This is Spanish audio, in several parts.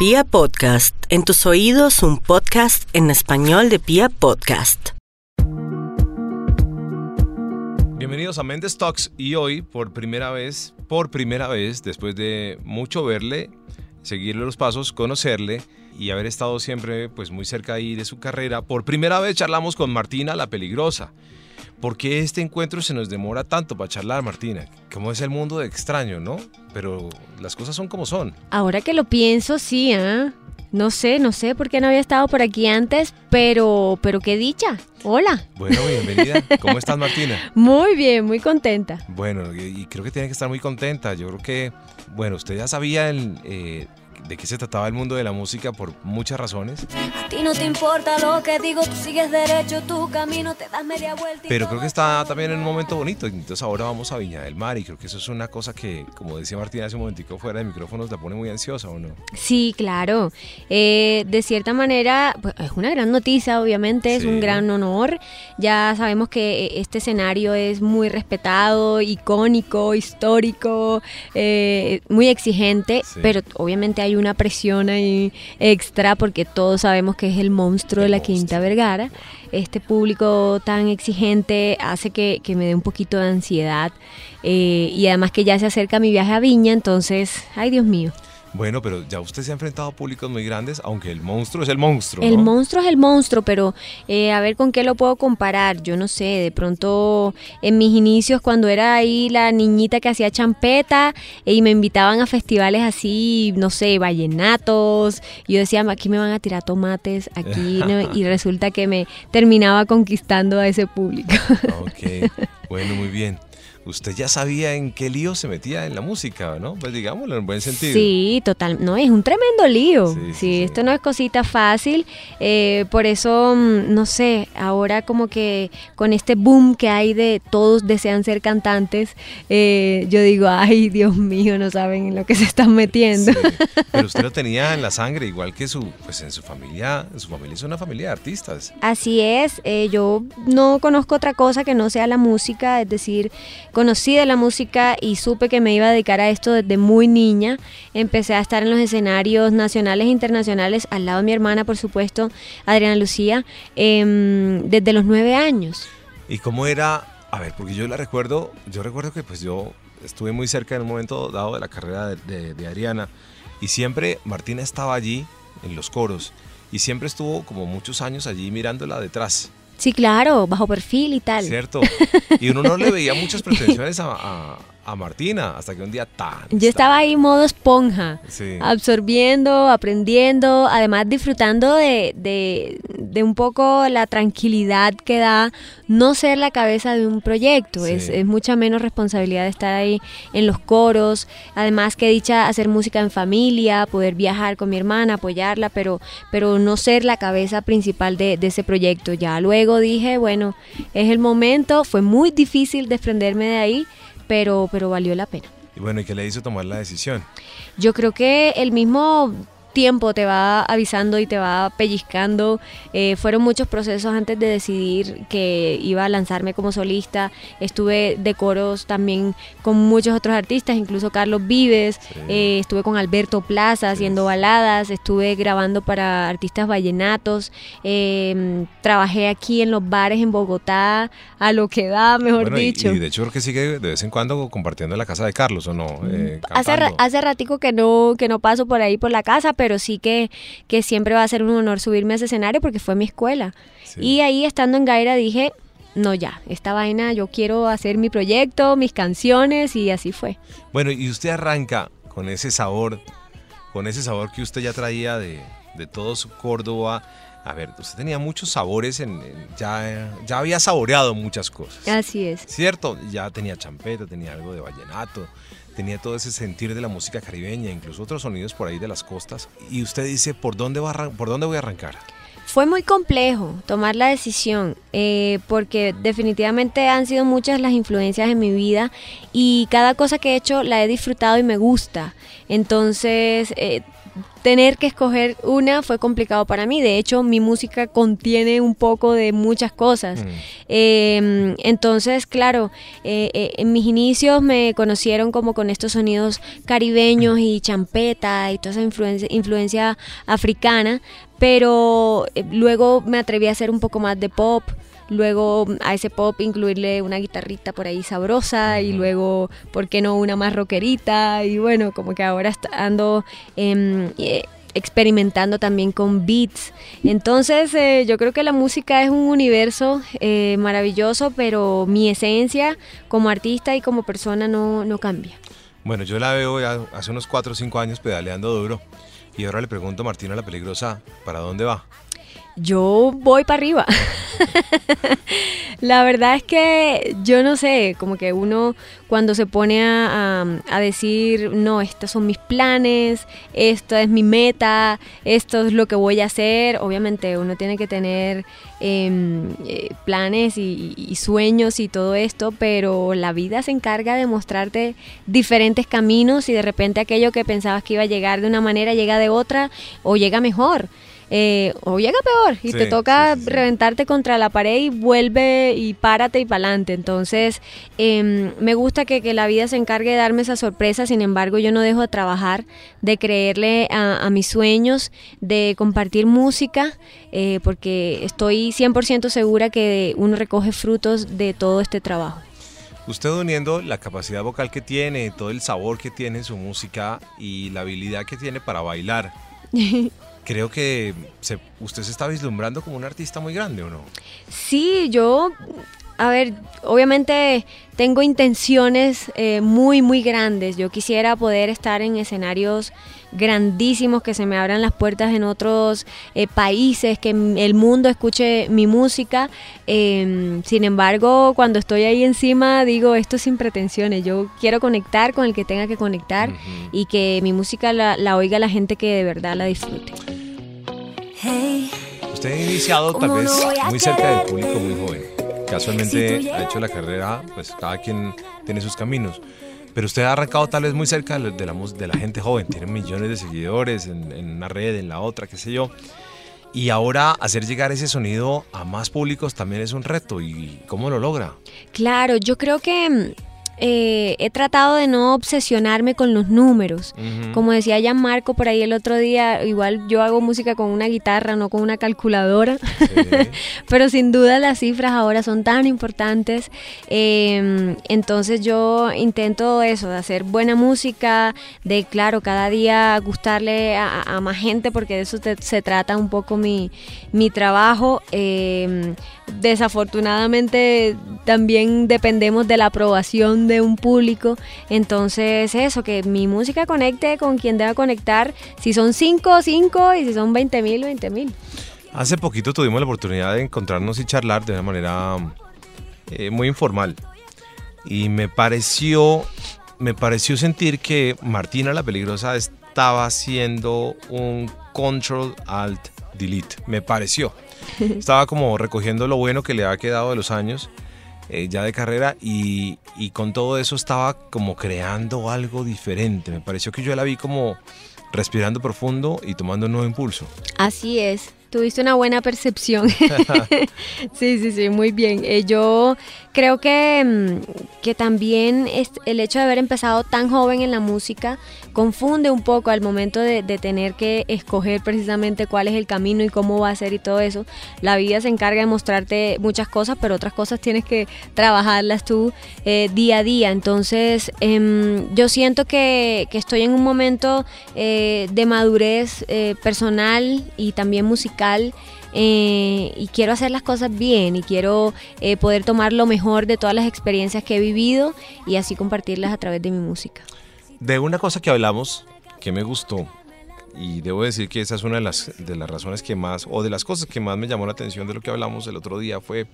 Pia Podcast, en tus oídos un podcast en español de Pia Podcast. Bienvenidos a Mendes Talks y hoy por primera vez, por primera vez, después de mucho verle, seguirle los pasos, conocerle y haber estado siempre pues muy cerca ahí de su carrera, por primera vez charlamos con Martina la Peligrosa. ¿Por qué este encuentro se nos demora tanto para charlar, Martina? ¿Cómo es el mundo de extraño, no? Pero las cosas son como son. Ahora que lo pienso, sí, ¿ah? No sé, no sé por qué no había estado por aquí antes, pero, pero qué dicha. Hola. Bueno, bienvenida. ¿Cómo estás, Martina? Muy bien, muy contenta. Bueno, y, creo que tiene que estar muy contenta. Yo creo que, bueno, usted ya sabía el, eh, de qué se trataba el mundo de la música por muchas razones. A ti no te importa lo que digo, tú sigues derecho tu camino, te das media vuelta. Pero creo que está también en un momento bonito. Entonces ahora vamos a Viña del Mar y creo que eso es una cosa que, como decía Martina hace un momentico fuera de micrófonos, la pone muy ansiosa o no. Sí, claro. Eh, de cierta manera, pues, es una gran noticia, obviamente, es un gran honor. Ya sabemos que eh, este escenario es muy respetado, icónico, histórico, eh, muy exigente, pero obviamente hay una presión ahí extra porque todos sabemos que es el monstruo de la Quinta Vergara. Este público tan exigente hace que, me dé un poquito de ansiedad eh, y además que ya se acerca mi viaje a Viña, entonces, ay Dios mío. Bueno, pero ya usted se ha enfrentado a públicos muy grandes, aunque el monstruo es el monstruo. El monstruo es el monstruo, pero eh, a ver con qué lo puedo comparar. Yo no sé, de pronto en mis inicios cuando era ahí la niñita que hacía champeta eh, y me invitaban a festivales así, no sé, vallenatos, yo decía, aquí me van a tirar tomates, aquí, y resulta que me terminaba conquistando a ese público. Ok, bueno, muy bien usted ya sabía en qué lío se metía en la música, ¿no? Pues digámoslo en buen sentido. Sí, total. No, es un tremendo lío. Sí, esto no es cosita fácil. Eh, por eso, mm, no sé, ahora como que con este boom que hay de todos desean ser cantantes, eh, yo digo, ay, Dios mío, no saben en lo que se están metiendo. Pero usted lo tenía en la sangre, igual que su, pues en su familia, su familia es una familia de artistas. Así es, eh, yo no conozco otra cosa que no sea la música, es decir, conocí de la música y supe que me iba a dedicar a esto desde muy niña. Empecé a estar en los escenarios nacionales e internacionales, al lado de mi hermana, por supuesto, Adriana Lucía, em, desde los nueve años. ¿Y cómo era? A ver, porque yo la recuerdo, yo recuerdo que pues yo estuve muy cerca en un momento dado de la carrera de, de Adriana y siempre Martina estaba allí en los coros y siempre estuvo como muchos años allí mirándola detrás. Sí, claro, bajo perfil y tal. Cierto. Y uno no le veía muchas pretensiones a, a Martina hasta que un día tan. Yo estaba ahí modo esponja, absorbiendo, aprendiendo, además disfrutando de, de, un poco la tranquilidad que da no ser la cabeza de un proyecto. Es, es, mucha menos responsabilidad estar ahí en los coros. Además que dicha hacer música en familia, poder viajar con mi hermana, apoyarla, pero, pero no ser la cabeza principal de, de ese proyecto. Ya luego dije, bueno, es el momento. Fue muy difícil desprenderme de ahí pero, pero valió la pena. Y bueno, ¿y qué le hizo tomar la decisión? Yo creo que el mismo tiempo te va avisando y te va pellizcando. Eh, fueron muchos procesos antes de decidir que iba a lanzarme como solista. Estuve de coros también con muchos otros artistas, incluso Carlos Vives. Eh, estuve con Alberto Plaza haciendo baladas. Estuve grabando para artistas vallenatos. Em, trabajé aquí en los bares en Bogotá, a lo que da, mejor dicho. Y, de hecho creo que sigue de vez en cuando compartiendo en la casa de Carlos, ¿o no? Eh, hace, hace ratico que no, que no paso por ahí por la casa, pero sí que, que siempre va a ser un honor subirme a ese escenario porque fue mi escuela. Y ahí estando en Gaira dije, no ya, esta vaina yo quiero hacer mi proyecto, mis canciones y así fue. Bueno, y usted arranca con ese sabor, con ese sabor que usted ya traía de, de todo su Córdoba. A ver, usted tenía muchos sabores, en, ya, ya había saboreado muchas cosas. Así es. ¿Cierto? Ya tenía champeta, tenía algo de vallenato, tenía todo ese sentir de la música caribeña, incluso otros sonidos por ahí de las costas. Y usted dice, ¿por dónde, va por dónde voy a arrancar? Fue muy complejo tomar la decisión eh, porque definitivamente han sido muchas las influencias en mi vida y cada cosa que he hecho la he disfrutado y me gusta. Entonces, eh, tener que escoger una fue complicado para mí. De hecho, mi música contiene un poco de muchas cosas. Mm. Eh, entonces, claro, eh, eh, en mis inicios me conocieron como con estos sonidos caribeños y champeta y toda esa influencia, influencia africana, pero eh, luego me atreví a hacer un poco más de pop. Luego a ese pop incluirle una guitarrita por ahí sabrosa y luego, ¿por qué no una más rockerita? Y bueno, como que ahora ando em, eh, experimentando también con beats. Entonces eh, yo creo que la música es un universo eh, maravilloso, pero mi esencia como artista y como persona no, no cambia. Bueno, yo la veo ya hace unos 4 o 5 años pedaleando duro. Y ahora le pregunto a Martina la peligrosa, ¿para dónde va? Yo voy para arriba. La verdad es que yo no sé, como que uno cuando se pone a, a- decir, no, estos son mis planes, esto es mi meta, esto es lo que voy a hacer, obviamente uno tiene que tener em, eh, planes y sueños y todo esto, pero la vida se encarga de mostrarte diferentes caminos y de repente aquello que pensabas que iba a llegar de una manera llega de otra o llega mejor. Eh, o llega peor y Sí, te toca sí, sí, sí. reventarte contra la pared y vuelve y párate y pa'lante. Entonces, em, me gusta que, que la vida se encargue de darme esa sorpresa, sin embargo, yo no dejo de trabajar, de creerle a, a mis sueños, de compartir música, eh, porque estoy 100% segura que uno recoge frutos de todo este trabajo. Usted uniendo la capacidad vocal que tiene, todo el sabor que tiene en su música y la habilidad que tiene para bailar, creo que se- usted se está vislumbrando como un artista muy grande, ¿o no? Sí, yo, a ver, obviamente tengo intenciones eh, muy, muy grandes. Yo quisiera poder estar en escenarios grandísimos, que se me abran las puertas en otros eh, países, que el mundo escuche mi música. Eh, sin embargo, cuando estoy ahí encima, digo, esto es sin pretensiones. Yo quiero conectar con el que tenga que conectar y que mi música la, la oiga la gente que de verdad la disfrute. Hey, Usted ha iniciado tal ¿Cómo vez muy cerca del público muy joven. Casualmente ha hecho la carrera, pues cada quien tiene sus caminos. Pero usted ha arrancado tal vez muy cerca de la, de la mus- de la gente joven. Tiene millones de seguidores en, en una red, en la otra, qué sé yo. Y ahora hacer llegar ese sonido a más públicos también es un reto. ¿Y cómo lo logra? Claro, yo creo que mm, eh, he tratado de no obsesionarme con los números. Como decía ya Marco por ahí el otro día, igual yo hago música con una guitarra, no con una calculadora. Sí. Pero sin duda las cifras ahora son tan importantes. eh, entonces yo intento eso, de hacer buena música, de claro, cada día gustarle a, a más gente, porque de eso te- se trata un poco mi, mi trabajo. eh, desafortunadamente también dependemos de la aprobación de un público. Entonces eso, que mi música conecte con quien deba conectar. Si son 5, 5 y si son 20 mil, 20 mil. Hace poquito tuvimos la oportunidad de encontrarnos y charlar de una manera eh, muy informal. Y me pareció, me pareció sentir que Martina la Peligrosa estaba haciendo un Control Alt Delete. Me pareció. Estaba como recogiendo lo bueno que le ha quedado de los años eh, ya de carrera y, y con todo eso estaba como creando algo diferente. Me pareció que yo la vi como respirando profundo y tomando un nuevo impulso. Así es. Tuviste una buena percepción. sí, sí, sí, muy bien. Eh, yo creo que, mm, que también es el hecho de haber empezado tan joven en la música confunde un poco al momento de, de tener que escoger precisamente cuál es el camino y cómo va a ser y todo eso. La vida se encarga de mostrarte muchas cosas, pero otras cosas tienes que trabajarlas tú eh, día a día. Entonces, em, yo siento que, que estoy en un momento eh, de madurez personal y también musical. Eh, y quiero hacer las cosas bien y quiero eh, poder tomar lo mejor de todas las experiencias que he vivido y así compartirlas a través de mi música. De una cosa que hablamos que me gustó, y debo decir que esa es una de las, de las razones que más, o de las cosas que más me llamó la atención de lo que hablamos el otro día, fue,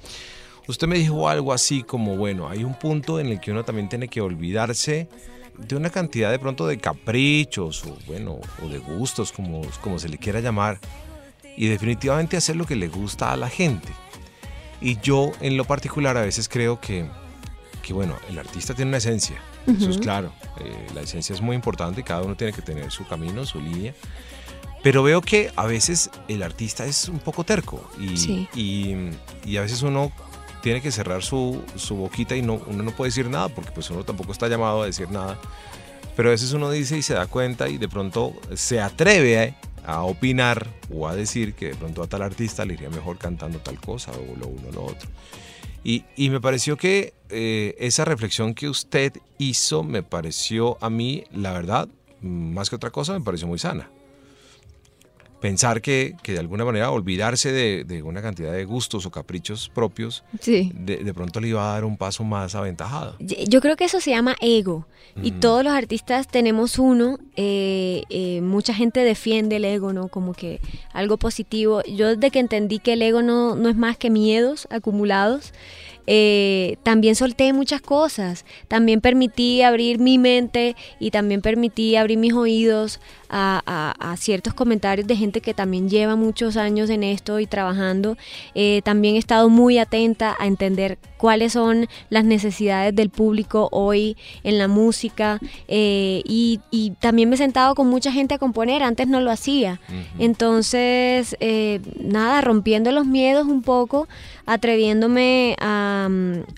usted me dijo algo así como, bueno, hay un punto en el que uno también tiene que olvidarse de una cantidad de pronto de caprichos, o bueno, o de gustos, como, como se le quiera llamar, y definitivamente hacer lo que le gusta a la gente. Y yo en lo particular a veces creo que, que bueno, el artista tiene una esencia, eso es claro, eh, la esencia es muy importante y cada uno tiene que tener su camino, su línea, Pero veo que a veces el artista es un poco terco y, Sí. y, y a veces uno tiene que cerrar su, su boquita y no, uno no puede decir nada porque pues uno tampoco está llamado a decir nada. Pero a veces uno dice y se da cuenta y de pronto se atreve a, opinar o a decir que de pronto a tal artista le iría mejor cantando tal cosa o lo uno o lo otro. Y, y me pareció que eh, esa reflexión que usted hizo me pareció a mí, la verdad, más que otra cosa, me pareció muy sana. Pensar que, que de alguna manera olvidarse de, de una cantidad de gustos o caprichos propios, Sí. de, de pronto le iba a dar un paso más aventajado. Yo creo que eso se llama ego y Ujú. todos los artistas tenemos uno. eh, eh, mucha gente defiende el ego, ¿no? Como que algo positivo. Yo desde que entendí que el ego no, no es más que miedos acumulados, eh, también solté muchas cosas. También permití abrir mi mente y también permití abrir mis oídos a, a- a ciertos comentarios de gente que también lleva muchos años en esto y trabajando. Eh, también he estado muy atenta a entender cuáles son las necesidades del público hoy en la música eh, y, y también me he sentado con mucha gente a componer, antes no lo hacía. Entonces, eh, nada, rompiendo los miedos un poco, atreviéndome a,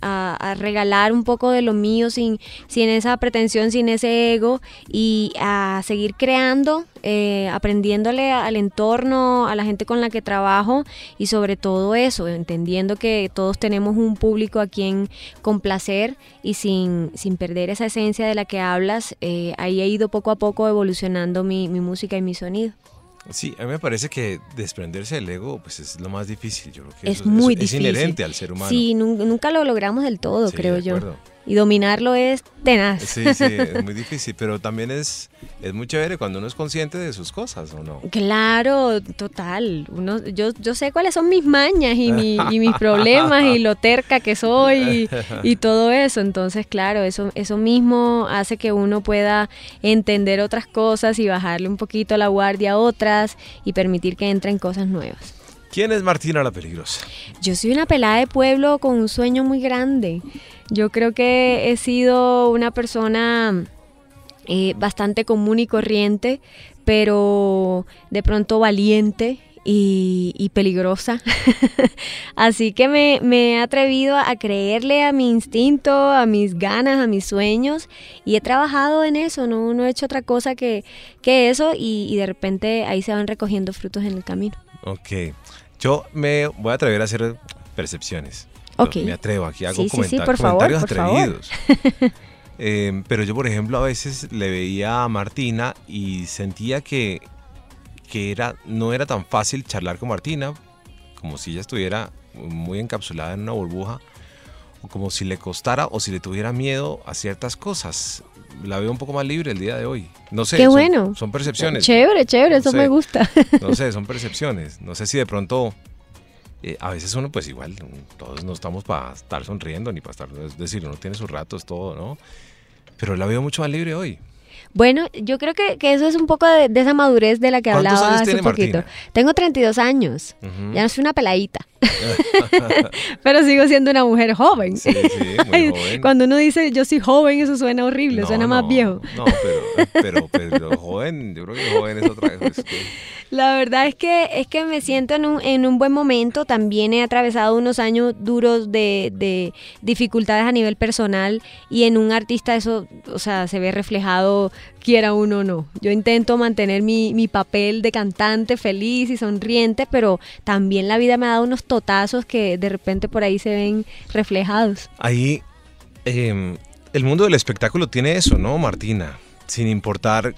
a- a regalar un poco de lo mío sin, sin esa pretensión, sin ese ego y a seguir creando, eh, aprendiéndole al entorno, a la gente con la que trabajo y sobre todo eso, entendiendo que todos tenemos un público a quien complacer y sin, sin perder esa esencia de la que hablas, eh, ahí he ido poco a poco evolucionando mi, mi música y mi sonido. Sí, a mí me parece que desprenderse del ego pues es lo más difícil. Yo creo que Es eso muy es, difícil. inherente al ser humano. Sí, nun- nunca lo logramos del todo, Sí, creo de yo. Y dominarlo es tenaz. Sí, sí, es muy difícil, pero también es, es muy chévere cuando uno es consciente de sus cosas, ¿o no? Claro, total. Uno, yo, yo sé cuáles son mis mañas y, mi- y mis problemas y lo terca que soy y, y todo eso. Entonces, claro, eso, eso mismo hace que uno pueda entender otras cosas y bajarle un poquito la guardia a otras y permitir que entren cosas nuevas. ¿Quién es Martina la Peligrosa? Yo soy una pelada de pueblo con un sueño muy grande. Yo creo que he sido una persona eh, bastante común y corriente, pero de pronto valiente y, peligrosa. Así que me, he atrevido a creerle a mi instinto, a mis ganas, a mis sueños y he trabajado en eso, no, he hecho otra cosa que, que eso y, y de repente ahí se van recogiendo frutos en el camino. Ok, yo me voy a atrever a hacer percepciones. Yo Ok. Me atrevo, aquí hago Sí, sí, sí, comenta- por favor, comentarios por favor. atrevidos. Eh, pero yo, por ejemplo, a veces le veía a Martina y sentía que, que era, no era tan fácil charlar con Martina, como si ella estuviera muy encapsulada en una burbuja, o como si le costara o si le tuviera miedo a ciertas cosas. La veo un poco más libre el día de hoy. No sé, Qué son- bueno. son percepciones. Chévere, chévere, eso sé. me gusta. No sé, son percepciones. No sé si de pronto, eh, a veces uno pues igual, mm, todos no estamos para estar sonriendo ni para estar, es decir, uno tiene sus ratos, todo, ¿no? Pero la veo mucho más libre hoy. Bueno, yo creo que, que eso es un poco de, de esa madurez de la que ¿Cuántos hablaba hace tiene poquito. Martina? Tengo 32 años. Ujú. Ya no soy una peladita. Pero sigo siendo una mujer joven. Sí, sí, muy joven. Cuando uno dice yo soy joven, eso suena horrible, No, suena más viejo. No, pero, pero, pero joven, yo creo que joven es otra cosa. La verdad es que es que me siento en un, en un buen momento. También he atravesado unos años duros de, de dificultades a nivel personal y en un artista eso, o sea, se ve reflejado quiera uno o no. Yo intento mantener mi, mi papel de cantante feliz y sonriente, pero también la vida me ha dado unos totazos que de repente por ahí se ven reflejados. Ahí, eh, el mundo del espectáculo tiene eso, ¿no, Martina? Sin importar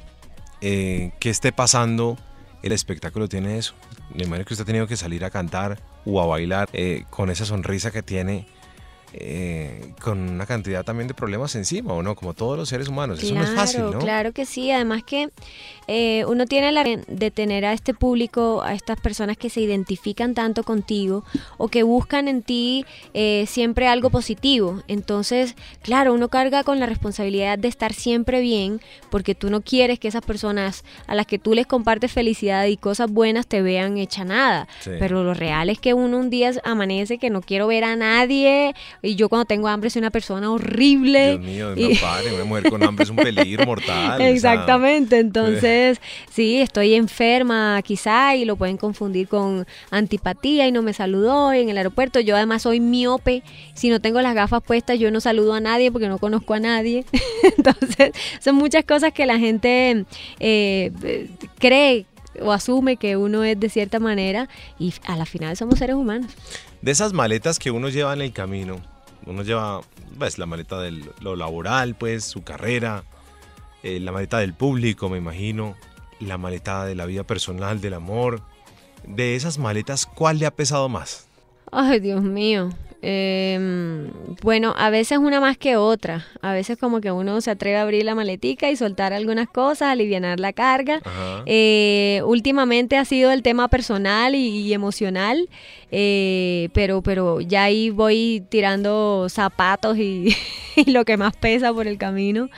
eh, qué esté pasando, el espectáculo tiene eso. Me imagino que usted ha tenido que salir a cantar o a bailar eh, con esa sonrisa que tiene, eh, con una cantidad también de problemas encima, ¿o no? Como todos los seres humanos. eso no es fácil, ¿no? Claro que sí, además que eh, uno tiene la de tener a este público, a estas personas que se identifican tanto contigo o que buscan en ti eh, siempre algo positivo. Entonces, claro, uno carga con la responsabilidad de estar siempre bien porque tú no quieres que esas personas a las que tú les compartes felicidad y cosas buenas te vean hecha nada. Sí. Pero lo real es que uno un día amanece que no quiero ver a nadie y yo cuando tengo hambre soy una persona horrible. Dios mío, y- no pare, una mujer con hambre es un peligro mortal. o sea, Exactamente, entonces sí, estoy enferma quizá y lo pueden confundir con antipatía y no me saludó en el aeropuerto. Yo además soy miope, si no tengo las gafas puestas yo no saludo a nadie porque no conozco a nadie. entonces son muchas cosas que la gente eh, cree o asume que uno es de cierta manera y a la final somos seres humanos. De esas maletas que uno lleva en el camino, uno lleva, pues, la maleta de lo laboral, pues, su carrera, eh, la maleta del público, me imagino, la maleta de la vida personal, del amor. De esas maletas, ¿cuál le ha pesado más? Ay, Dios mío. Em, bueno, a veces una más que otra. A veces como que uno se atreve a abrir la maletica y soltar algunas cosas, aliviar la carga. Eh, últimamente ha sido el tema personal y, y emocional, eh, pero, pero ya ahí voy tirando zapatos y, y lo que más pesa por el camino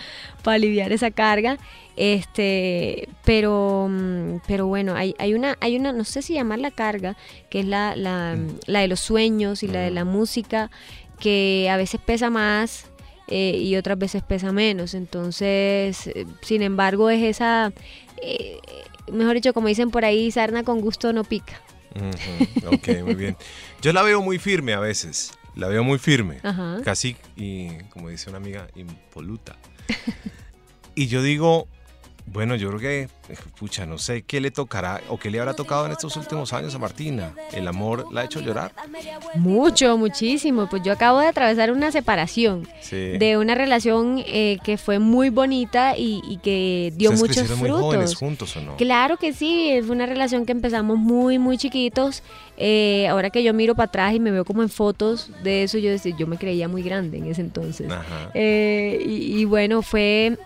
para aliviar esa carga. Este, pero, mm, pero bueno, hay, hay una, hay una, no sé si llamarla carga, que es la, la, la de los sueños y la de la música, que a veces pesa más eh, y otras veces pesa menos. Entonces, eh, sin embargo, es esa, eh, mejor dicho, como dicen por ahí, sarna con gusto no pica. Ok, muy bien. Yo la veo muy firme a veces. La veo muy firme. Ajá. Casi, y como dice una amiga, impoluta. Y yo digo, bueno, yo creo que, pucha, no sé qué le tocará o qué le habrá tocado en estos últimos años a Martina. ¿El amor la ha hecho llorar? Mucho, muchísimo. Pues yo acabo de atravesar una separación Sí. de una relación eh, que fue muy bonita y, y que dio ¿Ustedes muchos crecieron muy jóvenes frutos. juntos o no? Claro que sí, fue una relación que empezamos muy, muy chiquitos. Eh, ahora que yo miro para atrás y me veo como en fotos de eso, yo, decía, yo me creía muy grande en ese entonces. Ajá. Eh, y, y bueno, fue...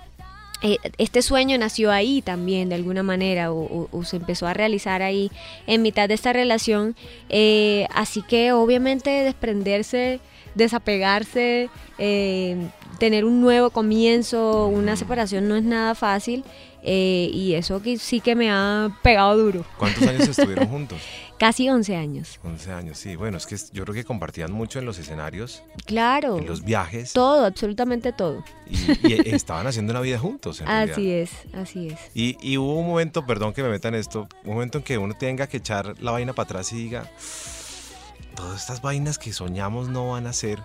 eh, este sueño nació ahí también, de alguna manera, o, o- se empezó a realizar ahí en mitad de esta relación. Eh, así que obviamente desprenderse, desapegarse, eh, tener un nuevo comienzo, una separación no es nada fácil. eh, y eso que sí que me ha pegado duro. ¿Cuántos años estuvieron juntos? Casi 11 años. 11 años, sí. Bueno, es que yo creo que compartían mucho en los escenarios, Claro. en los viajes, Todo, absolutamente todo. y, y estaban haciendo una vida juntos. En realidad. Así es, así es. Y, y hubo un momento, perdón que me meta en esto, un momento en que uno tenga que echar la vaina para atrás y diga, todas estas vainas que soñamos no van a ser.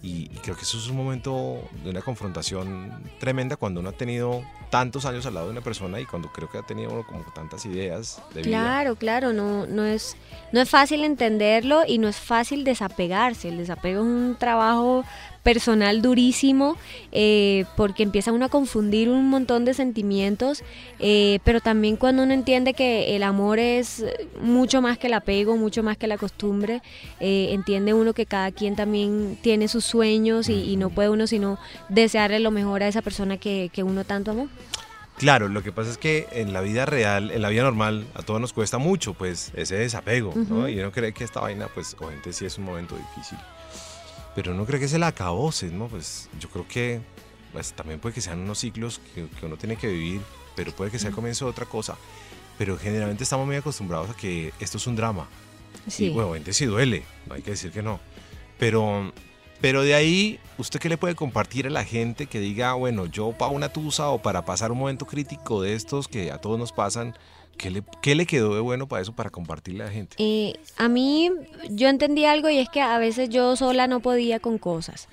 Y, y creo que eso es un momento de una confrontación tremenda cuando uno ha tenido tantos años al lado de una persona y cuando creo que ha tenido uno como tantas ideas de vida. Claro, claro, no, no, es, no es fácil entenderlo y no es fácil desapegarse. El desapego es un trabajo personal durísimo eh, porque empieza uno a confundir un montón de sentimientos, eh, pero también cuando uno entiende que el amor es mucho más que el apego, mucho más que la costumbre, eh, entiende uno que cada quien también tiene sus sueños y, y no puede uno sino desearle lo mejor a esa persona que, que uno tanto amó. Claro, lo que pasa es que en la vida real, en la vida normal, a todos nos cuesta mucho, pues, ese desapego, ¿no? Ujú. Y uno cree que esta vaina, pues, obviamente sí es un momento difícil. Pero uno cree que se la acabose, ¿no? Pues, yo creo que, pues, también puede que sean unos ciclos que, que uno tiene que vivir, pero puede que sea el comienzo de otra cosa. Pero generalmente estamos muy acostumbrados a que esto es un drama. Sí. Y, bueno, sí duele, no hay que decir que no. Pero, pero de ahí, ¿usted qué le puede compartir a la gente que diga, bueno, yo para una tusa o para pasar un momento crítico de estos que a todos nos pasan, ¿qué le, qué le quedó de bueno para eso, para compartirle a la gente? Eh, a mí yo entendí algo y es que a veces yo sola no podía con cosas.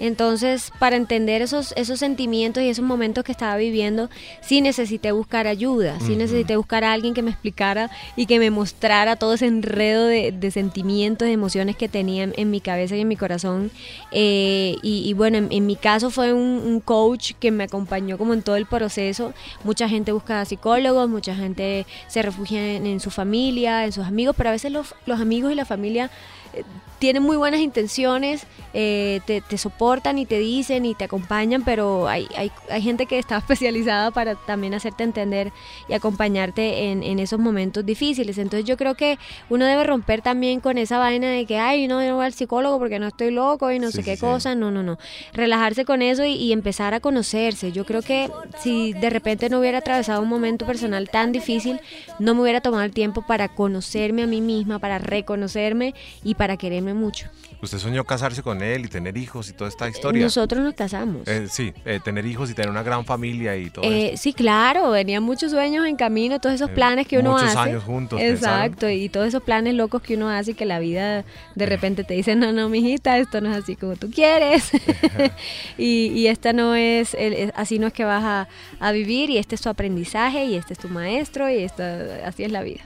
Entonces, para entender esos, esos sentimientos y esos momentos que estaba viviendo, sí necesité buscar ayuda, sí necesité buscar a alguien que me explicara y que me mostrara todo ese enredo de, de sentimientos, de emociones que tenía en, en mi cabeza y en mi corazón. Eh, y, y bueno, en, en mi caso fue un, un coach que me acompañó como en todo el proceso. Mucha gente busca psicólogos, mucha gente se refugia en, en su familia, en sus amigos, pero a veces los, los amigos y la familia eh, tienen muy buenas intenciones, eh, te, te soportan y te dicen y te acompañan, pero hay, hay, hay gente que está especializada para también hacerte entender y acompañarte en, en esos momentos difíciles. Entonces yo creo que uno debe romper también con esa vaina de que, ay, no, yo no voy al psicólogo porque no estoy loco y no Sí, sé qué sí. cosa. No, no, no. Relajarse con eso y, y empezar a conocerse. Yo creo que si de repente no hubiera atravesado un momento personal tan difícil, no me hubiera tomado el tiempo para conocerme a mí misma, para reconocerme y para quererme mucho. ¿Usted soñó casarse con él y tener hijos y toda esta historia? Nosotros nos casamos. Eh, sí, eh, tener hijos y tener una gran familia y todo eh, Sí, claro, venían muchos sueños en camino, todos esos planes que uno hace. Muchos años juntos. Exacto, y todos esos planes locos que uno hace y que la vida de repente te dice, no, no, mijita, esto no es así como tú quieres. y, y, esta no es, así no es que vas a, a, vivir y este es tu aprendizaje y este es tu maestro y esta, así es la vida.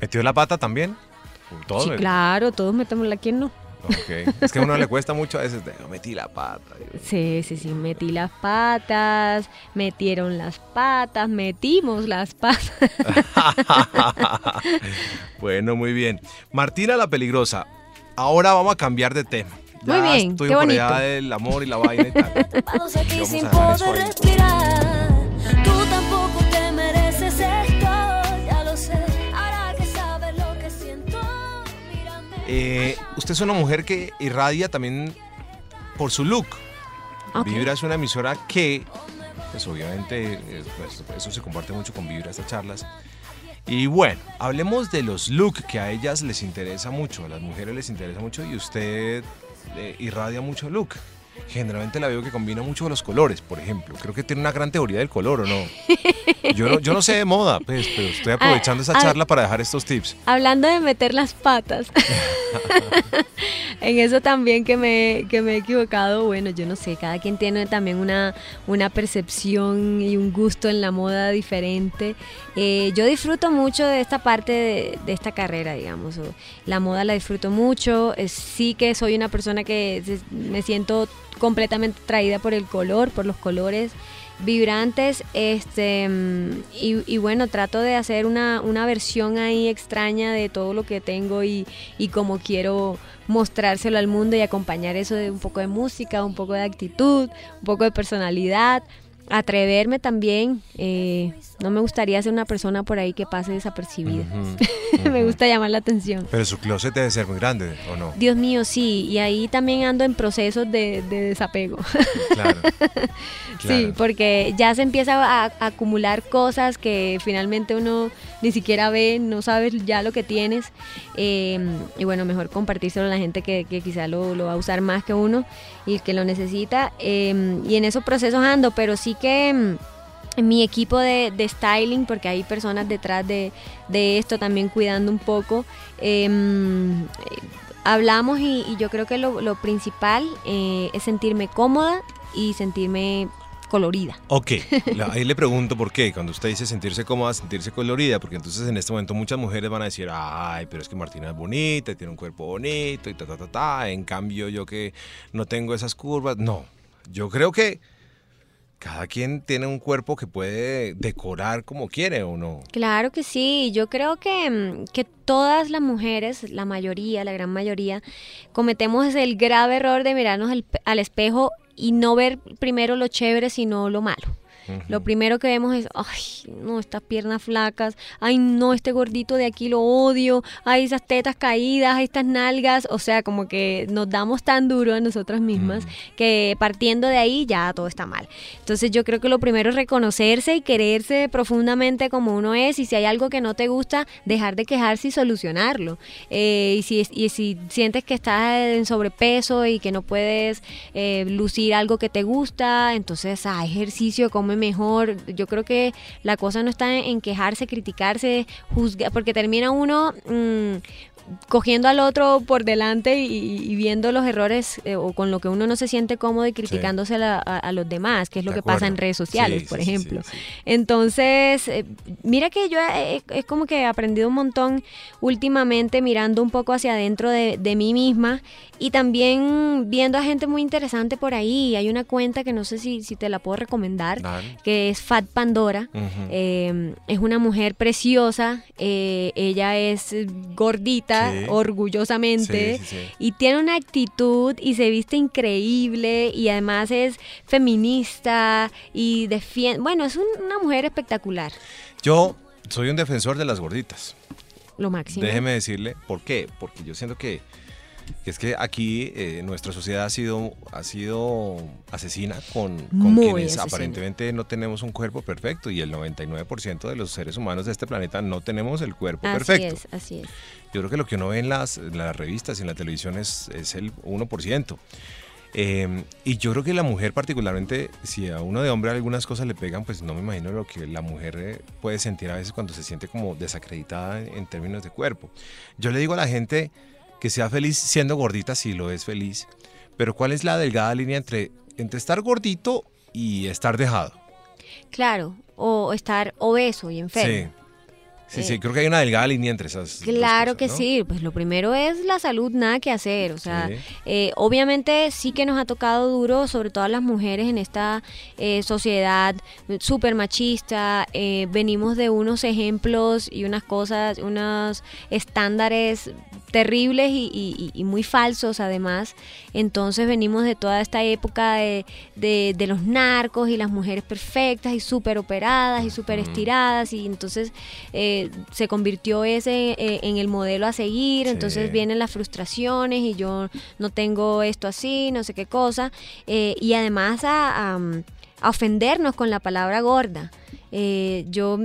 ¿Metió la pata también? ¿Todo? Sí, claro, todos metemos la quien no. Es que a uno le cuesta mucho a veces, metí la pata. Sí, sí, sí, metí las patas, metieron las patas, metimos las patas. bueno, muy bien. Martina la peligrosa, ahora vamos a cambiar de tema. muy bien, estoy qué por bonito. allá del amor y la vaina y tal. Vamos aquí sin poder respirar. Tú tampoco te mereces esto, ya lo sé. Ahora que sabes lo que siento, mírame. Eh, usted es una mujer que irradia también por su look. Ok. Vibra es una emisora que, pues obviamente, eh, pues, eso se comparte mucho con Vibra, estas charlas. Y bueno, hablemos de los looks que a ellas les interesa mucho, a las mujeres les interesa mucho y usted eh, irradia mucho look. Generalmente la veo que combina mucho los colores, por ejemplo. Creo que tiene una gran teoría del color, ¿o no? Yo no, yo no sé de moda, pues, pero estoy aprovechando esa ah, charla para dejar estos tips. Hablando de meter las patas, en eso también que me, que me he equivocado, bueno, yo no sé, cada quien tiene también una, una percepción y un gusto en la moda diferente. Eh, yo disfruto mucho de esta parte de, de esta carrera, digamos. o La moda la disfruto mucho, eh, sí que soy una persona que me siento completamente atraída por el color, por los colores vibrantes este y, y bueno trato de hacer una, una versión ahí extraña de todo lo que tengo y, y como quiero mostrárselo al mundo y acompañar eso de un poco de música un poco de actitud un poco de personalidad atreverme también eh, no me gustaría ser una persona por ahí que pase desapercibida me gusta llamar la atención Pero su closet debe ser muy grande, ¿o no? Dios mío, sí, y ahí también ando en procesos de, de desapego. Claro. Sí, porque ya se empieza a, a acumular cosas que finalmente uno ni siquiera ve, no sabes ya lo que tienes. eh, y bueno, mejor compartírselo a la gente que, que quizá lo, lo va a usar más que uno y que lo necesita. eh, y en esos procesos ando, pero sí que en mi equipo de, de styling, porque hay personas detrás de, de esto también cuidando un poco. em, eh, hablamos y, y yo creo que lo, lo principal eh, es sentirme cómoda y sentirme colorida. Ok, ahí le pregunto por qué. Cuando usted dice sentirse cómoda, sentirse colorida, porque entonces en este momento muchas mujeres van a decir, ay, pero es que Martina es bonita, y tiene un cuerpo bonito y ta, ta, ta, ta. En cambio, yo que no tengo esas curvas. No, yo creo que cada quien tiene un cuerpo que puede decorar como quiere o no. Claro que sí, yo creo que, mm, que todas las mujeres, la mayoría, la gran mayoría, cometemos el grave error de mirarnos al, al espejo y no ver primero lo chévere, sino lo malo. Lo primero que vemos es, ay, no, estas piernas flacas, ay, no, este gordito de aquí lo odio, ay, esas tetas caídas, ay, estas nalgas, o sea, como que nos damos tan duro a nosotras mismas que partiendo de ahí ya todo está mal. Entonces yo creo que lo primero es reconocerse y quererse profundamente como uno es y si hay algo que no te gusta, dejar de quejarse y solucionarlo. Eh, y, si, y si sientes que estás en sobrepeso y que no puedes eh, lucir algo que te gusta, entonces ah, ejercicio, come mejor. Yo creo que la cosa no está en, quejarse, criticarse, juzgar, porque termina uno... mm, cogiendo al otro por delante y, y viendo los errores eh, o con lo que uno no se siente cómodo y criticándose a, a- a los demás, que es lo De que pasa en redes sociales, Sí, por sí, ejemplo. Entonces, eh, mira que yo he- es como que he aprendido un montón últimamente mirando un poco hacia adentro de, de mí misma y también viendo a gente muy interesante por ahí. Hay una cuenta que no sé si, si te la puedo recomendar, Que es Fat Pandora. Eh, es una mujer preciosa, eh, ella es gordita, Sí. orgullosamente, Sí, sí, sí. y tiene una actitud y se viste increíble y además es feminista y defiende, bueno, es un- una mujer espectacular, Yo soy un defensor de las gorditas. lo máximo. Déjeme decirle por qué. Porque yo siento que que es que aquí eh, nuestra sociedad ha sido, ha sido asesina con, quienes asesina. aparentemente no tenemos un cuerpo perfecto y el 99% de los seres humanos de este planeta no tenemos el cuerpo Así perfecto. es, así es. Yo creo que lo que uno ve en las, en las revistas y en la televisión es, es el 1%. Eh, y yo creo que la mujer particularmente, si a uno de hombre algunas cosas le pegan, pues no me imagino lo que la mujer eh, puede sentir a veces cuando se siente como desacreditada en términos de cuerpo. Yo le digo a la gente que sea feliz siendo gordita si lo es feliz, pero ¿cuál es la delgada línea entre, entre estar gordito y estar dejado? Claro, o estar obeso y enfermo. Sí. Sí, Eh, sí, creo que hay una delgada línea entre esas. dos Claro cosas, que ¿no? sí, pues lo primero es la salud, nada que hacer, o sea, Sí. eh, obviamente sí que nos ha tocado duro, sobre todo a las mujeres en esta eh, sociedad súper machista, eh, venimos de unos ejemplos y unas cosas, unos estándares terribles y, y- y muy falsos además, entonces venimos de toda esta época de, de- de los narcos y las mujeres perfectas y súper operadas y súper estiradas y entonces eh, se convirtió ese eh, en el modelo a seguir, Sí. entonces vienen las frustraciones y yo no tengo esto así, no sé qué cosa, eh, y además a, a, a ofendernos con la palabra gorda. Eh, yo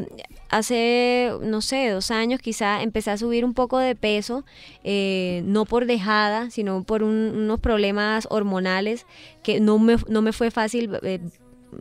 hace, no sé, dos años quizá empecé a subir un poco de peso, eh, no por dejada, sino por un- unos problemas hormonales que no me, no me fue fácil eh,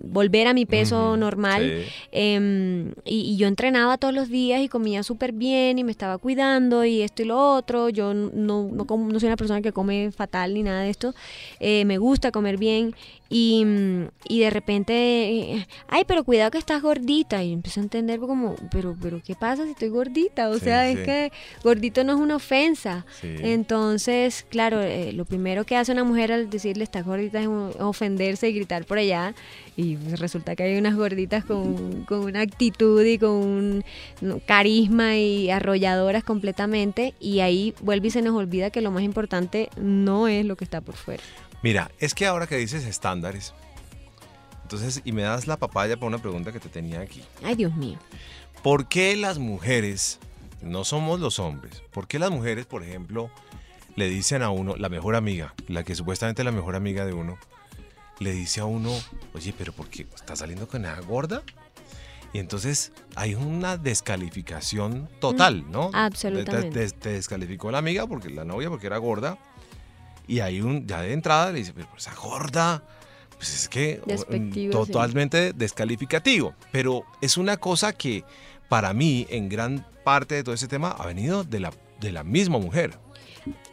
volver a mi peso normal. sí. Em, y, y yo entrenaba todos los días y comía súper bien y me estaba cuidando y esto y lo otro. Yo no, no soy una persona que come fatal ni nada de esto. Eh, me gusta comer bien y, mm, y de repente, ay, pero cuidado que estás gordita. Y empecé a entender como, pero, pero ¿qué pasa si estoy gordita? O Sí, sea, sí. es que gordito no es una ofensa. Sí. Entonces, claro, eh, lo primero que hace una mujer al decirle estás gordita es ofenderse y gritar por allá. Y resulta que hay unas gorditas con, con una actitud y con un carisma y arrolladoras completamente. Y ahí vuelve y se nos olvida que lo más importante no es lo que está por fuera. Mira, es que ahora que dices estándares, entonces, y me das la papaya para una pregunta que te tenía aquí. Ay, Dios mío. ¿Por qué las mujeres, no somos los hombres, por qué las mujeres, por ejemplo, le dicen a uno, la mejor amiga, la que supuestamente es la mejor amiga de uno, le dice a uno, oye, pero ¿por qué estás saliendo con esa gorda? Y entonces hay una descalificación total, ¿no? absolutamente. Te, te- te descalificó la amiga, porque la novia, porque era gorda. Y hay un, ya de entrada le dice, pero esa gorda, pues es que mm, sí. totalmente descalificativo. Pero es una cosa que para mí, en gran parte de todo ese tema, ha venido de la, de la misma mujer.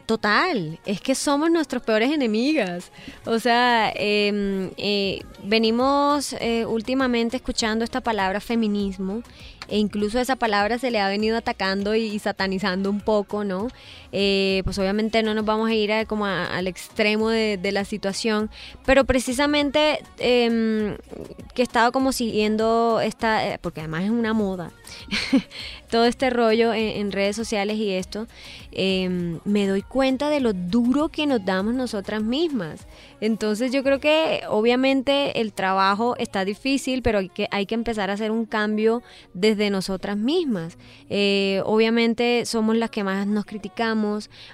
Total, es que somos nuestros peores enemigas. O sea, eh, eh, venimos eh, últimamente escuchando esta palabra feminismo e incluso esa palabra se le ha venido atacando y, y satanizando un poco, ¿no? Eh, pues obviamente no nos vamos a ir a- como a- al extremo de, de la situación, pero precisamente em, que he estado como siguiendo esta, eh, porque además es una moda, todo este rollo en, en redes sociales y esto, em, me doy cuenta de lo duro que nos damos nosotras mismas. Entonces yo creo que obviamente el trabajo está difícil, pero hay que, hay que empezar a hacer un cambio desde nosotras mismas. Eh, obviamente somos las que más nos criticamos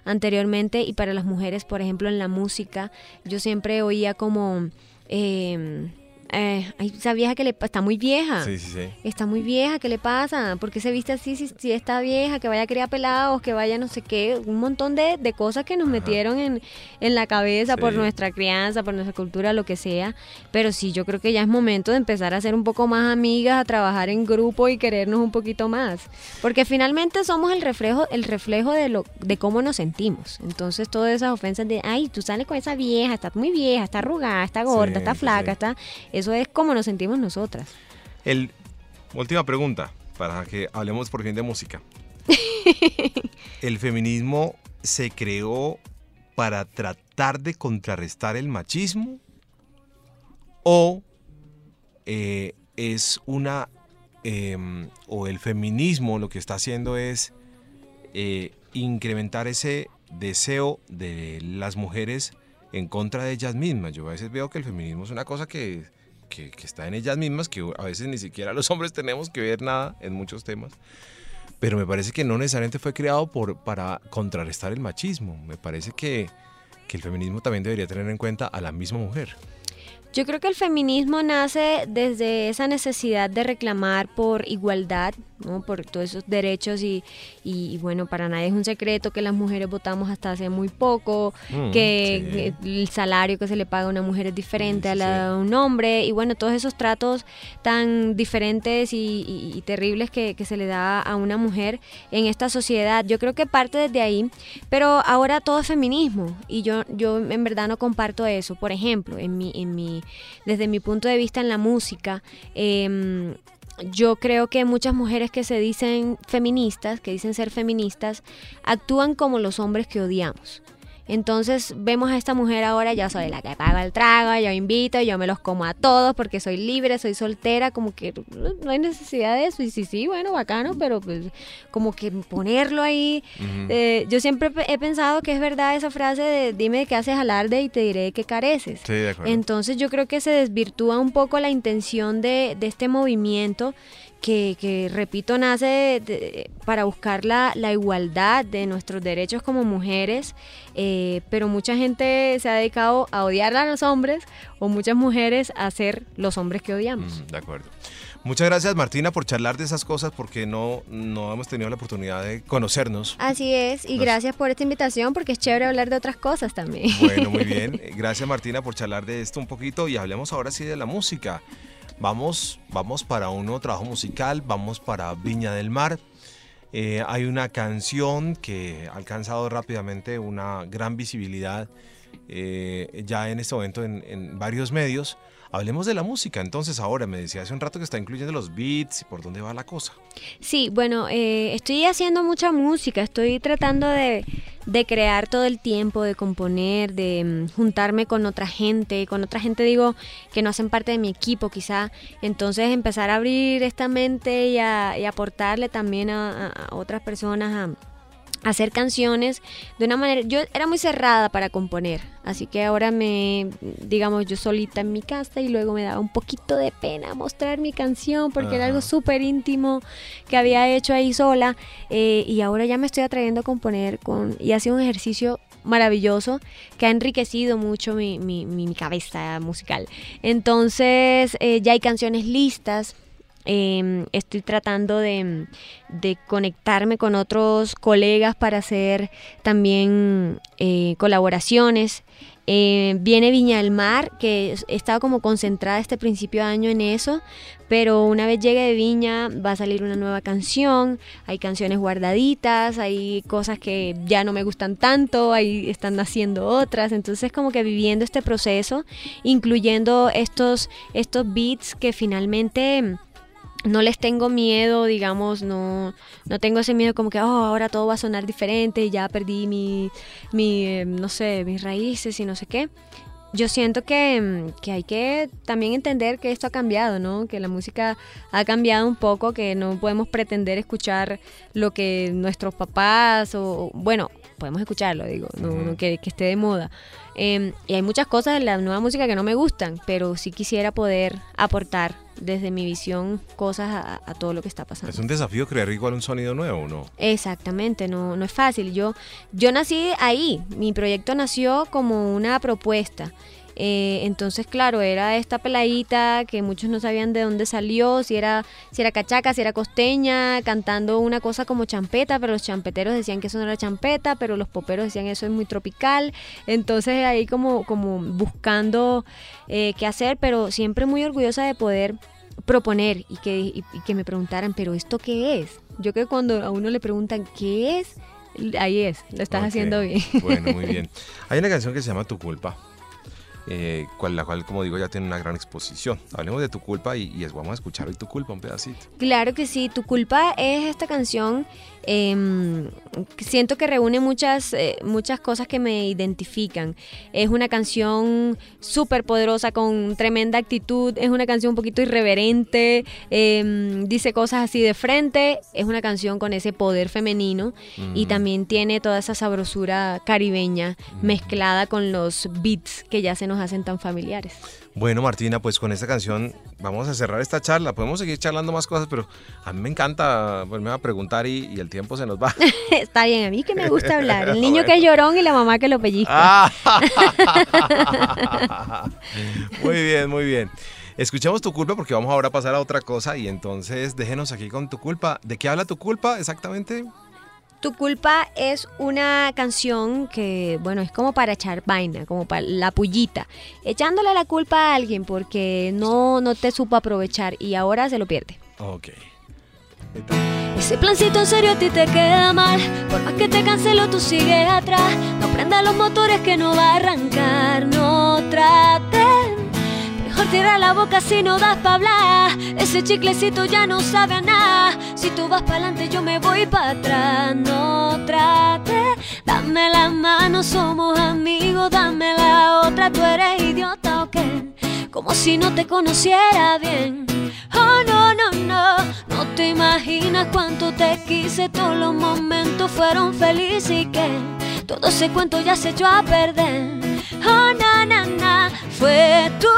anteriormente y para las mujeres, por ejemplo, en la música, yo siempre oía como... em, eh, ay, esa vieja que le está muy vieja. Sí, sí, sí. Está muy vieja, ¿qué le pasa? ¿Por qué se viste así si, si está vieja? Que vaya a criar pelados, que vaya no sé qué. Un montón de, de cosas que nos metieron en, en la cabeza por nuestra crianza, por nuestra cultura, lo que sea. Pero sí, yo creo que ya es momento de empezar a ser un poco más amigas, a trabajar en grupo y querernos un poquito más. Porque finalmente somos el reflejo, el reflejo de, lo, de cómo nos sentimos. Entonces todas esas ofensas de, ay, tú sales con esa vieja, está muy vieja, está arrugada, está gorda, Sí, está flaca, sí. está... Eso es como nos sentimos nosotras. El, última pregunta, para que hablemos por fin de música. ¿El feminismo se creó para tratar de contrarrestar el machismo? ¿O eh, es una... em, o el feminismo lo que está haciendo es eh, incrementar ese deseo de las mujeres en contra de ellas mismas. Yo a veces veo que el feminismo es una cosa que, que- que está en ellas mismas, que a veces ni siquiera los hombres tenemos que ver nada en muchos temas. pero me parece que no necesariamente fue creado por, para contrarrestar el machismo. Me parece que, que el feminismo también debería tener en cuenta a la misma mujer. Yo creo que el feminismo nace desde esa necesidad de reclamar por igualdad, ¿no? por todos esos derechos y, y, bueno, para nadie es un secreto que las mujeres votamos hasta hace muy poco, Mm, que el salario que se le paga a una mujer es diferente Sí, a la de un hombre y bueno, todos esos tratos tan diferentes y, y- y terribles que, que se le da a una mujer en esta sociedad. Yo creo que parte desde ahí, pero ahora todo es feminismo y yo, yo en verdad no comparto eso. Por ejemplo, en mi, en mi, desde mi punto de vista en la música, em, yo creo que muchas mujeres que se dicen feministas, que dicen ser feministas, actúan como los hombres que odiamos. Entonces vemos a esta mujer ahora, yo soy la que paga el trago, yo invito, yo me los como a todos porque soy libre, soy soltera, como que no- hay necesidad de eso. Y sí, sí, bueno, bacano, pero pues como que ponerlo ahí. Eh, yo siempre he pensado que es verdad esa frase de dime de qué haces alarde y te diré de qué careces. Sí, de acuerdo. Entonces yo creo que se desvirtúa un poco la intención de, de este movimiento que, que, repito, nace de- de- para buscar la, la igualdad de nuestros derechos como mujeres, eh, pero mucha gente se ha dedicado a odiar a los hombres o muchas mujeres a ser los hombres que odiamos. Mm, de acuerdo. Muchas gracias Martina por charlar de esas cosas porque no, no hemos tenido la oportunidad de conocernos. Así es, y Nos- gracias por esta invitación porque es chévere hablar de otras cosas también. Bueno, muy bien. Gracias Martina por charlar de esto un poquito y hablemos ahora sí de la música. Vamos, vamos para un nuevo trabajo musical, vamos para Viña del Mar. Eh, hay una canción que ha alcanzado rápidamente una gran visibilidad eh, ya en este momento en, varios medios. Hablemos de la música. Entonces ahora me decía hace un rato que está incluyendo los beats y por dónde va la cosa. Sí, bueno, eh, estoy haciendo mucha música, estoy tratando de, de crear todo el tiempo, de componer, de mm, juntarme con otra gente, con otra gente digo que no hacen parte de mi equipo quizá, entonces empezar a abrir esta mente y, a, y aportarle también a, a- otras personas a hacer canciones de una manera yo era muy cerrada para componer así que ahora me digamos yo solita en mi casa y luego me daba un poquito de pena mostrar mi canción porque era algo súper íntimo que había hecho ahí sola eh, y ahora ya me estoy atrayendo a componer con y ha sido un ejercicio maravilloso que ha enriquecido mucho mi, mi- mi- mi cabeza musical. Entonces eh, ya hay canciones listas eh, estoy tratando de, de conectarme con otros colegas para hacer también eh, colaboraciones. Eh, viene Viña del Mar, que he estado como concentrada este principio de año en eso, pero una vez llegue de Viña va a salir una nueva canción, hay canciones guardaditas, hay cosas que ya no me gustan tanto, ahí están naciendo otras, entonces como que viviendo este proceso, incluyendo estos, estos beats que finalmente no les tengo miedo, digamos, no, no tengo ese miedo como que, oh, ahora todo va a sonar diferente y ya perdí mi, mi eh, no sé, mis raíces y no sé qué. Yo siento que, mm, que hay que también entender que esto ha cambiado, ¿no? Que la música ha cambiado un poco, que no podemos pretender escuchar lo que nuestros papás o, bueno, podemos escucharlo, digo, no, no que, que esté de moda. Eh, y hay muchas cosas de la nueva música que no me gustan, pero sí quisiera poder aportar desde mi visión cosas a, a todo lo que está pasando. Es un desafío crear igual un sonido nuevo, ¿no? Exactamente, no, no es fácil. Yo, yo nací ahí, mi proyecto nació como una propuesta. Eh, entonces, claro, era esta peladita que muchos no sabían de dónde salió, si era, si era cachaca, si era costeña, cantando una cosa como champeta, pero los champeteros decían que eso no era champeta, pero los poperos decían eso es muy tropical. Entonces ahí como, como buscando eh, qué hacer, pero siempre muy orgullosa de poder proponer y que, y- y que me preguntaran, pero ¿esto qué es? Yo creo que cuando a uno le preguntan qué es, ahí es, lo estás haciendo bien. Bueno, muy bien. Hay una canción que se llama Tu culpa, eh, cual, la cual, como digo, ya tiene una gran exposición. Hablemos de Tu culpa y, y vamos a escuchar hoy Tu culpa, un pedacito. Claro que sí, Tu culpa es esta canción, em, siento que reúne muchas, eh, muchas cosas que me identifican. Es una canción súper poderosa, con tremenda actitud, es una canción un poquito irreverente, em, dice cosas así de frente, es una canción con ese poder femenino y también tiene toda esa sabrosura caribeña mezclada con los beats que ya se nos hacen tan familiares. Bueno, Martina, pues con esta canción vamos a cerrar esta charla. Podemos seguir charlando más cosas, pero a mí me encanta, pues me va a preguntar y, y el tiempo se nos va. Está bien, a mí que me gusta hablar. El niño que es llorón y la mamá que lo pellizca. Muy bien, muy bien. Escuchemos tu culpa porque vamos ahora a pasar a otra cosa y entonces déjenos aquí con tu culpa. ¿De qué habla tu culpa exactamente? Tu culpa es una canción que, bueno, es como para echar vaina, como para la pullita, echándole la culpa a alguien porque no, no te supo aprovechar y ahora se lo pierde. Ok. Ese plancito en serio a ti te queda mal. Por más que te cancelo, tú sigues atrás. No prendas los motores que no va a arrancar. No traten. Mejor la boca si no das pa' hablar. Ese chiclecito ya no sabe a nada. Si tú vas para adelante, yo me voy para atrás. No trate. Dame la mano, somos amigos. Dame la otra, tú eres idiota o qué. Como si no te conociera bien. Oh, no, no, no. No te imaginas cuánto te quise. Todos los momentos fueron felices y que todo ese cuento ya se echó a perder. Oh, na, na, na. Fue tu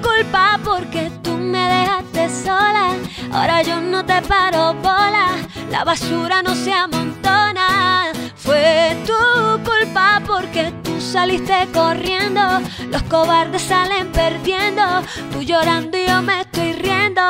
culpa porque tú me dejaste sola. Ahora yo no te paro bola. La basura no se amontona. Fue tu culpa porque tú saliste corriendo. Los cobardes salen perdiendo. Tú llorando y yo me estoy riendo.